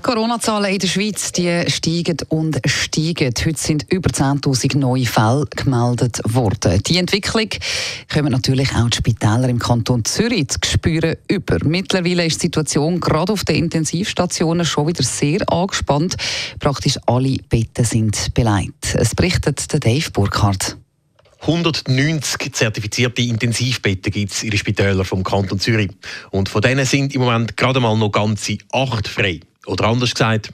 Die Corona-Zahlen in der Schweiz die steigen und steigen. Heute sind über 10.000 neue Fälle gemeldet worden. Die Entwicklung kommen natürlich auch die Spitäler im Kanton Zürich zu spüren über. Mittlerweile ist die Situation gerade auf den Intensivstationen schon wieder sehr angespannt. Praktisch alle Betten sind beleidigt. Es berichtet Dave Burkhardt. 190 zertifizierte Intensivbetten gibt es in den Spitälern vom Kanton Zürich. Und von denen sind im Moment gerade mal noch ganze acht frei. Oder anders gesagt.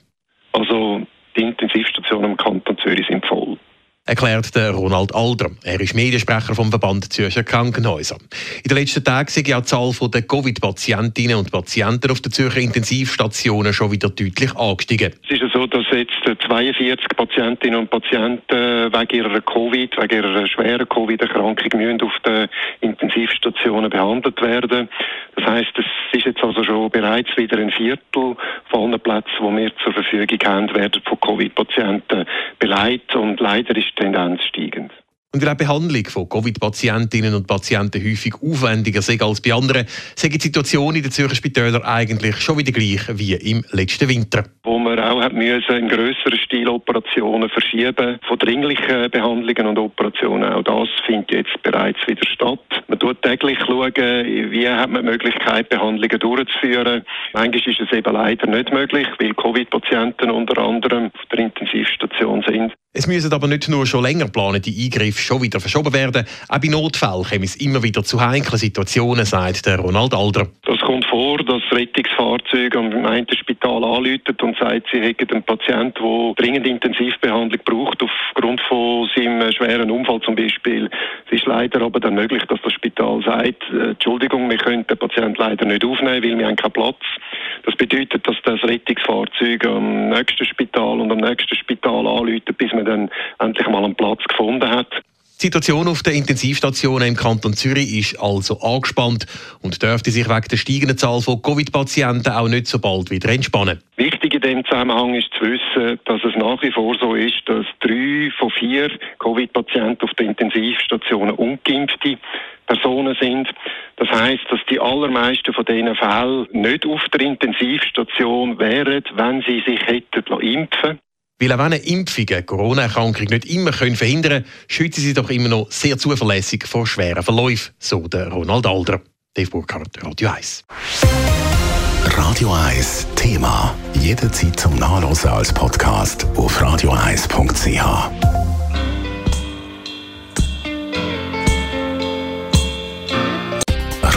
Also die Intensivstationen im Kanton Zürich sind voll erklärt der Ronald Alder. Er ist Mediensprecher vom Verband Zürcher Krankenhäuser. In den letzten Tagen sind ja die Zahl der Covid-Patientinnen und Patienten auf den Zürcher Intensivstationen schon wieder deutlich angestiegen. Es ist ja so, dass jetzt 42 Patientinnen und Patienten wegen ihrer Covid, wegen ihrer schweren Covid-Erkrankung auf den Intensivstationen behandelt werden. Das heißt, es ist jetzt also schon bereits wieder ein Viertel von allen Plätzen, die wir zur Verfügung haben, werden von Covid-Patienten beleidigt und leider ist die Tendenz steigend. Und weil auch die Behandlung von Covid-Patientinnen und Patienten häufig aufwendiger ist als bei anderen, sind die Situation in den Zürcher Spitälern eigentlich schon wieder gleich wie im letzten Winter. Wo man auch hat müssen, in grösseren Stil Operationen verschieben von dringlichen Behandlungen und Operationen. Auch das findet jetzt bereits wieder statt. Man schaut täglich schauen, wie hat man die Möglichkeit, Behandlungen durchzuführen. Manchmal ist es eben leider nicht möglich, weil Covid-Patienten unter anderem auf der Intensivstation sind. Es müssen aber nicht nur schon länger geplante Eingriffe schon wieder verschoben werden. Auch bei Notfällen kommen es immer wieder zu heiklen Situationen, sagt der Ronald Alder. Kommt vor, dass Rettungsfahrzeug am einen Spital anläutet und sagt, sie hätten einen Patienten, der dringend Intensivbehandlung braucht, aufgrund von seinem schweren Unfall zum Beispiel. Es ist leider aber dann möglich, dass das Spital sagt, äh, Entschuldigung, wir können den Patienten leider nicht aufnehmen, weil wir haben keinen Platz. Das bedeutet, dass das Rettungsfahrzeug am nächsten Spital und am nächsten Spital anläutet, bis man dann endlich mal einen Platz gefunden hat. Die Situation auf den Intensivstationen im Kanton Zürich ist also angespannt und dürfte sich wegen der steigenden Zahl von Covid-Patienten auch nicht so bald wieder entspannen. Wichtig in dem Zusammenhang ist zu wissen, dass es nach wie vor so ist, dass drei von vier Covid-Patienten auf den Intensivstationen ungeimpfte Personen sind. Das heißt, dass die allermeisten von diesen Fällen nicht auf der Intensivstation wären, wenn sie sich hätten impfen weil auch wenn eine Impfung eine Corona-Erkrankung nicht immer verhindern können, schützen sie doch immer noch sehr zuverlässig vor schweren Verläufen, so der Ronald Alder. Dave Burkhardt, Radio 1. Radio 1 Thema. Jederzeit zum Nachlesen als Podcast auf radio1.ch.